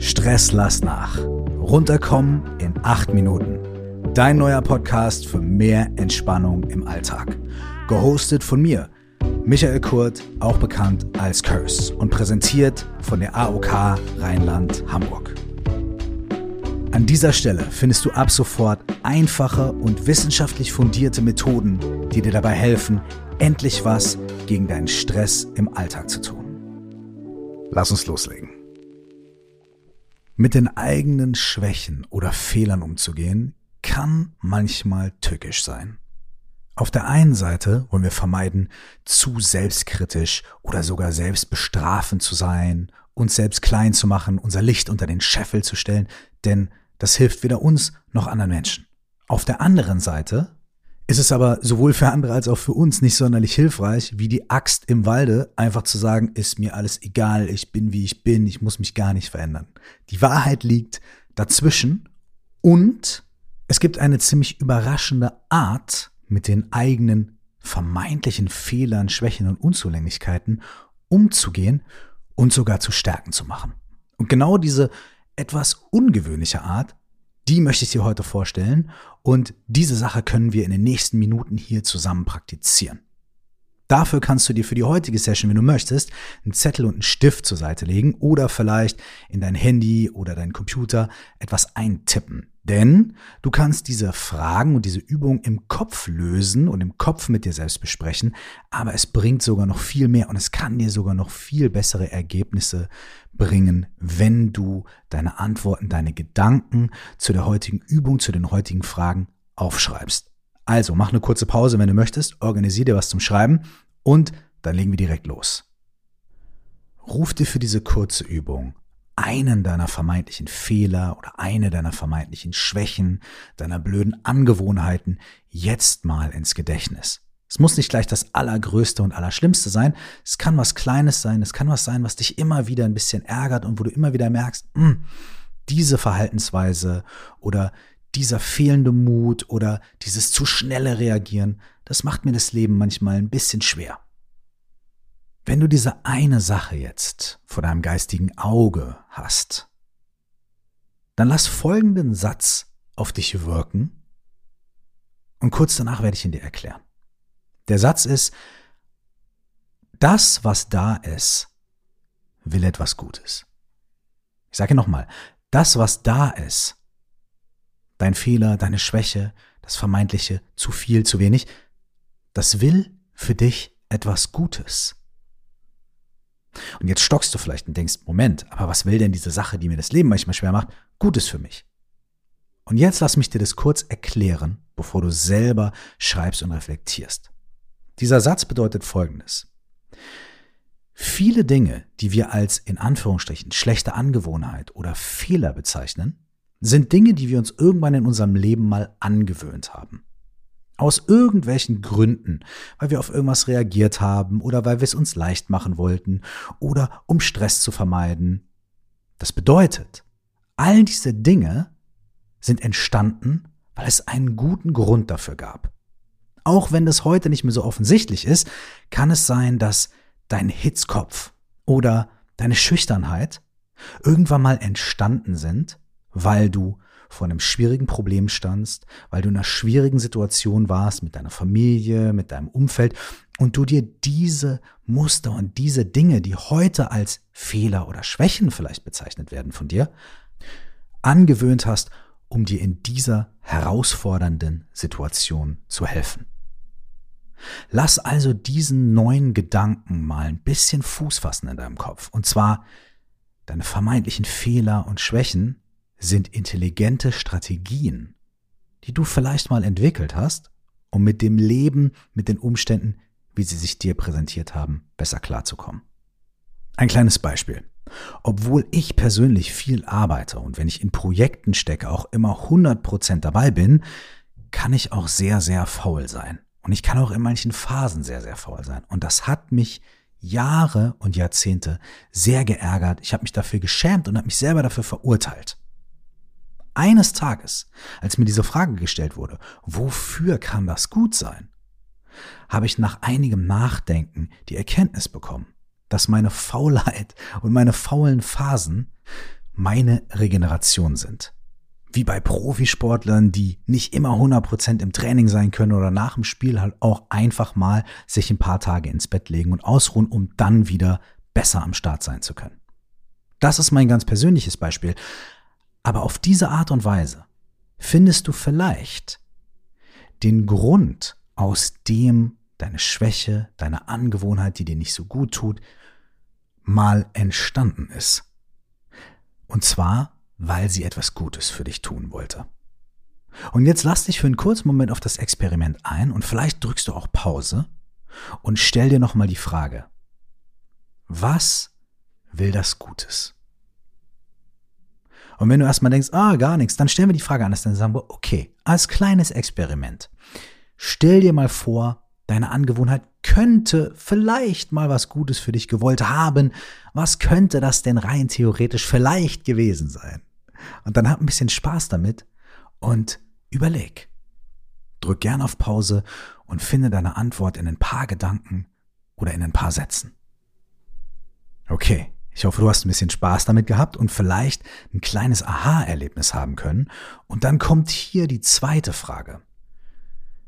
Stress lass nach. Runterkommen in acht Minuten. Dein neuer Podcast für mehr Entspannung im Alltag. Gehostet von mir, Michael Kurt, auch bekannt als Curse und präsentiert von der AOK Rheinland-Hamburg. An dieser Stelle findest du ab sofort einfache und wissenschaftlich fundierte Methoden, die dir dabei helfen, endlich was gegen deinen Stress im Alltag zu tun. Lass uns loslegen. Mit den eigenen Schwächen oder Fehlern umzugehen, kann manchmal tückisch sein. Auf der einen Seite wollen wir vermeiden, zu selbstkritisch oder sogar selbstbestrafend zu sein, uns selbst klein zu machen, unser Licht unter den Scheffel zu stellen, denn das hilft weder uns noch anderen Menschen. Auf der anderen Seite ist es aber sowohl für andere als auch für uns nicht sonderlich hilfreich, wie die Axt im Walde, einfach zu sagen, ist mir alles egal, ich bin wie ich bin, ich muss mich gar nicht verändern. Die Wahrheit liegt dazwischen und es gibt eine ziemlich überraschende Art, mit den eigenen vermeintlichen Fehlern, Schwächen und Unzulänglichkeiten umzugehen und sogar zu Stärken zu machen. Und genau diese etwas ungewöhnliche Art die möchte ich dir heute vorstellen und diese Sache können wir in den nächsten Minuten hier zusammen praktizieren. Dafür kannst du dir für die heutige Session, wenn du möchtest, einen Zettel und einen Stift zur Seite legen oder vielleicht in dein Handy oder dein Computer etwas eintippen. Denn du kannst diese Fragen und diese Übung im Kopf lösen und im Kopf mit dir selbst besprechen, aber es bringt sogar noch viel mehr und es kann dir sogar noch viel bessere Ergebnisse bringen, wenn du deine Antworten, deine Gedanken zu der heutigen Übung, zu den heutigen Fragen aufschreibst. Also mach eine kurze Pause, wenn du möchtest, organisier dir was zum Schreiben und dann legen wir direkt los. Ruf dir für diese kurze Übung einen deiner vermeintlichen Fehler oder eine deiner vermeintlichen Schwächen, deiner blöden Angewohnheiten jetzt mal ins Gedächtnis. Es muss nicht gleich das Allergrößte und Allerschlimmste sein. Es kann was Kleines sein. Es kann was sein, was dich immer wieder ein bisschen ärgert und wo du immer wieder merkst, mh, hm, diese Verhaltensweise oder dieser fehlende Mut oder dieses zu schnelle Reagieren, das macht mir das Leben manchmal ein bisschen schwer. Wenn du diese eine Sache jetzt vor deinem geistigen Auge hast, dann lass folgenden Satz auf dich wirken und kurz danach werde ich ihn dir erklären. Der Satz ist, das, was da ist, will etwas Gutes. Ich sage nochmal, das, was da ist, dein Fehler, deine Schwäche, das vermeintliche zu viel, zu wenig, das will für dich etwas Gutes. Und jetzt stockst du vielleicht und denkst, Moment, aber was will denn diese Sache, die mir das Leben manchmal schwer macht, Gutes für mich? Und jetzt lass mich dir das kurz erklären, bevor du selber schreibst und reflektierst. Dieser Satz bedeutet Folgendes. Viele Dinge, die wir als in Anführungsstrichen schlechte Angewohnheit oder Fehler bezeichnen, sind Dinge, die wir uns irgendwann in unserem Leben mal angewöhnt haben. Aus irgendwelchen Gründen, weil wir auf irgendwas reagiert haben oder weil wir es uns leicht machen wollten oder um Stress zu vermeiden. Das bedeutet, all diese Dinge sind entstanden, weil es einen guten Grund dafür gab. Auch wenn das heute nicht mehr so offensichtlich ist, kann es sein, dass dein Hitzkopf oder deine Schüchternheit irgendwann mal entstanden sind, weil du vor einem schwierigen Problem standst, weil du in einer schwierigen Situation warst mit deiner Familie, mit deinem Umfeld und du dir diese Muster und diese Dinge, die heute als Fehler oder Schwächen vielleicht bezeichnet werden von dir, angewöhnt hast, um dir in dieser herausfordernden Situation zu helfen. Lass also diesen neuen Gedanken mal ein bisschen Fuß fassen in deinem Kopf. Und zwar, deine vermeintlichen Fehler und Schwächen sind intelligente Strategien, die du vielleicht mal entwickelt hast, um mit dem Leben, mit den Umständen, wie sie sich dir präsentiert haben, besser klarzukommen. Ein kleines Beispiel. Obwohl ich persönlich viel arbeite und wenn ich in Projekten stecke, auch immer 100% dabei bin, kann ich auch sehr, sehr faul sein. Und ich kann auch in manchen Phasen sehr, sehr faul sein. Und das hat mich Jahre und Jahrzehnte sehr geärgert. Ich habe mich dafür geschämt und habe mich selber dafür verurteilt. Eines Tages, als mir diese Frage gestellt wurde, wofür kann das gut sein, habe ich nach einigem Nachdenken die Erkenntnis bekommen, dass meine Faulheit und meine faulen Phasen meine Regeneration sind. Wie bei Profisportlern, die nicht immer 100% im Training sein können oder nach dem Spiel halt auch einfach mal sich ein paar Tage ins Bett legen und ausruhen, um dann wieder besser am Start sein zu können. Das ist mein ganz persönliches Beispiel. Aber auf diese Art und Weise findest du vielleicht den Grund, aus dem deine Schwäche, deine Angewohnheit, die dir nicht so gut tut, mal entstanden ist. Und zwar, weil sie etwas Gutes für dich tun wollte. Und jetzt lass dich für einen kurzen Moment auf das Experiment ein und vielleicht drückst du auch Pause und stell dir nochmal die Frage, was will das Gutes? Und wenn du erstmal denkst, ah, gar nichts, dann stellen wir die Frage anders, dann sagen wir, okay, als kleines Experiment, stell dir mal vor, deine Angewohnheit könnte vielleicht mal was Gutes für dich gewollt haben. Was könnte das denn rein theoretisch vielleicht gewesen sein? Und dann hab ein bisschen Spaß damit und überleg. Drück gern auf Pause und finde deine Antwort in ein paar Gedanken oder in ein paar Sätzen. Okay, ich hoffe, du hast ein bisschen Spaß damit gehabt und vielleicht ein kleines Aha-Erlebnis haben können. Und dann kommt hier die zweite Frage.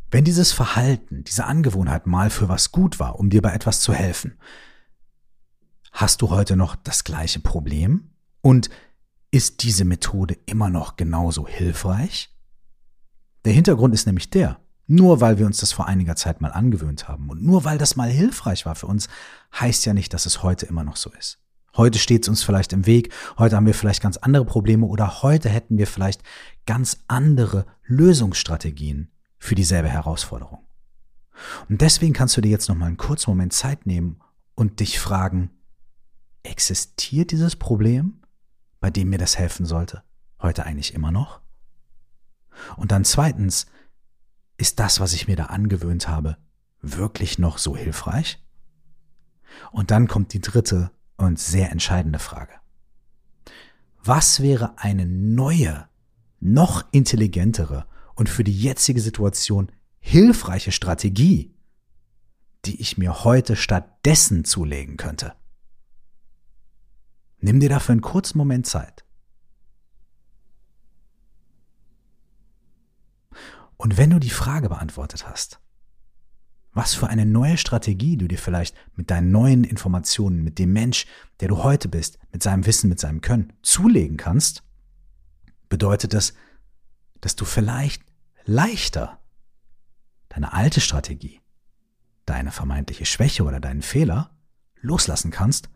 Wenn dieses Verhalten, diese Angewohnheit mal für was gut war, um dir bei etwas zu helfen, hast du heute noch das gleiche Problem? Und ist diese Methode immer noch genauso hilfreich? Der Hintergrund ist nämlich der, nur weil wir uns das vor einiger Zeit mal angewöhnt haben und nur weil das mal hilfreich war für uns, heißt ja nicht, dass es heute immer noch so ist. Heute steht es uns vielleicht im Weg, heute haben wir vielleicht ganz andere Probleme oder heute hätten wir vielleicht ganz andere Lösungsstrategien für dieselbe Herausforderung. Und deswegen kannst du dir jetzt noch mal einen kurzen Moment Zeit nehmen und dich fragen, existiert dieses Problem, bei dem mir das helfen sollte, heute eigentlich immer noch? Und dann zweitens, ist das, was ich mir da angewöhnt habe, wirklich noch so hilfreich? Und dann kommt die dritte und sehr entscheidende Frage. Was wäre eine neue, noch intelligentere und für die jetzige Situation hilfreiche Strategie, die ich mir heute stattdessen zulegen könnte? Nimm dir dafür einen kurzen Moment Zeit. Und wenn du die Frage beantwortet hast, was für eine neue Strategie du dir vielleicht mit deinen neuen Informationen, mit dem Mensch, der du heute bist, mit seinem Wissen, mit seinem Können zulegen kannst, bedeutet das, dass du vielleicht leichter deine alte Strategie, deine vermeintliche Schwäche oder deinen Fehler loslassen kannst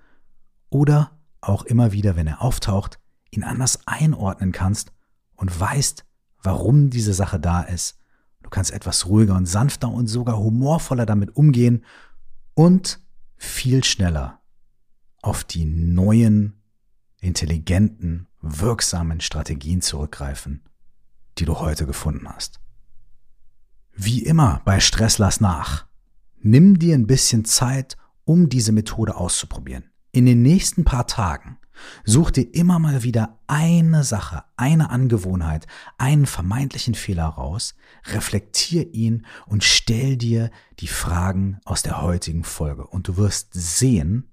oder auch immer wieder, wenn er auftaucht, ihn anders einordnen kannst und weißt, warum diese Sache da ist Du kannst etwas ruhiger und sanfter und sogar humorvoller damit umgehen und viel schneller auf die neuen, intelligenten, wirksamen Strategien zurückgreifen, die du heute gefunden hast. Wie immer bei Stress lass nach. Nimm dir ein bisschen Zeit, um diese Methode auszuprobieren. In den nächsten paar Tagen Such dir immer mal wieder eine Sache, eine Angewohnheit, einen vermeintlichen Fehler raus, reflektier ihn und stell dir die Fragen aus der heutigen Folge. Und du wirst sehen,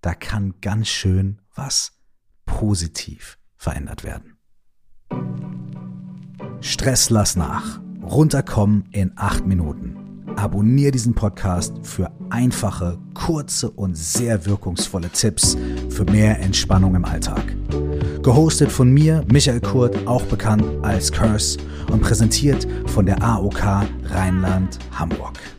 da kann ganz schön was positiv verändert werden. Stress lass nach. Runterkommen in acht Minuten. Abonnier diesen Podcast für einfache, kurze und sehr wirkungsvolle Tipps für mehr Entspannung im Alltag. Gehostet von mir, Michael Kurt, auch bekannt als Curse und präsentiert von der AOK Rheinland-Hamburg.